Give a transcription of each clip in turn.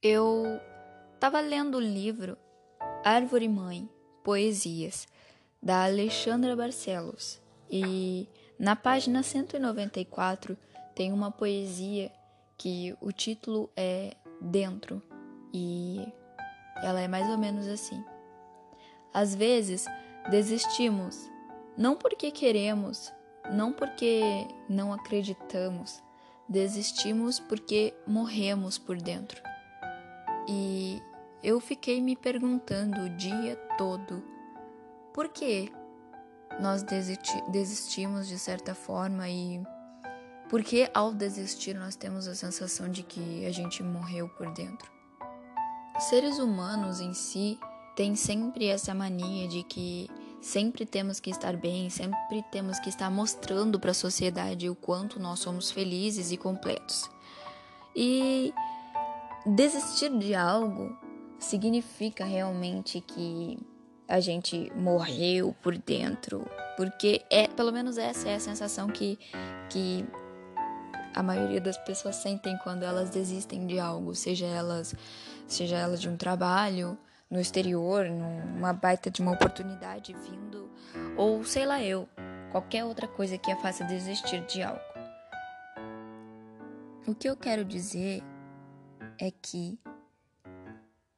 Eu estava lendo o livro Árvore Mãe, Poesias, da Alexandra Barcelos, e na página 194 tem uma poesia que o título é Dentro, e ela é mais ou menos assim. Às vezes desistimos, não porque queremos, não porque não acreditamos, desistimos porque morremos por dentro. E eu fiquei me perguntando o dia todo por que nós desisti desistimos de certa forma e por que ao desistir nós temos a sensação de que a gente morreu por dentro. Seres humanos em si têm sempre essa mania de que sempre temos que estar bem, sempre temos que estar mostrando para a sociedade o quanto nós somos felizes e completos. E desistir de algo significa realmente que a gente morreu por dentro, porque é, pelo menos essa é a sensação que, que a maioria das pessoas sentem quando elas desistem de algo, seja elas, seja elas de um trabalho no exterior, numa baita de uma oportunidade vindo, ou sei lá eu, qualquer outra coisa que a faça desistir de algo. O que eu quero dizer é que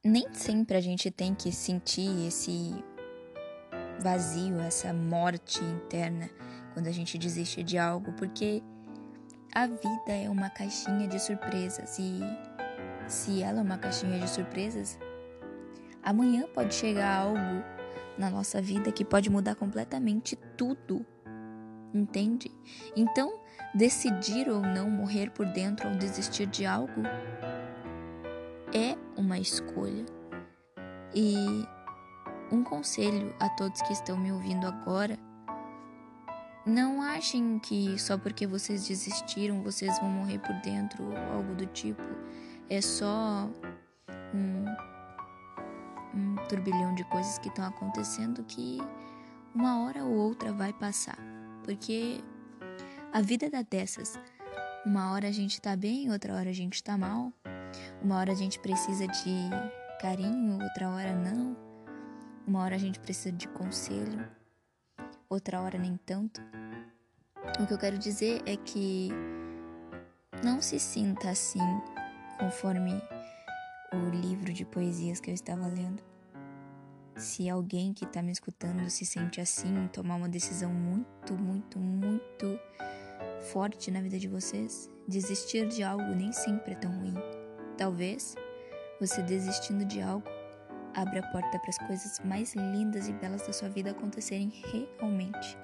nem sempre a gente tem que sentir esse vazio, essa morte interna quando a gente desiste de algo, porque a vida é uma caixinha de surpresas e se ela é uma caixinha de surpresas, amanhã pode chegar algo na nossa vida que pode mudar completamente tudo. Entende? Então, decidir ou não morrer por dentro ou desistir de algo é uma escolha. E um conselho a todos que estão me ouvindo agora: não achem que só porque vocês desistiram vocês vão morrer por dentro ou algo do tipo. É só um, um turbilhão de coisas que estão acontecendo que uma hora ou outra vai passar. Porque a vida dá dessas. Uma hora a gente tá bem, outra hora a gente tá mal. Uma hora a gente precisa de carinho, outra hora não. Uma hora a gente precisa de conselho, outra hora nem tanto. O que eu quero dizer é que não se sinta assim, conforme o livro de poesias que eu estava lendo. Se alguém que está me escutando se sente assim, tomar uma decisão muito, muito, muito forte na vida de vocês, desistir de algo nem sempre é tão ruim. Talvez você desistindo de algo abra a porta para as coisas mais lindas e belas da sua vida acontecerem realmente.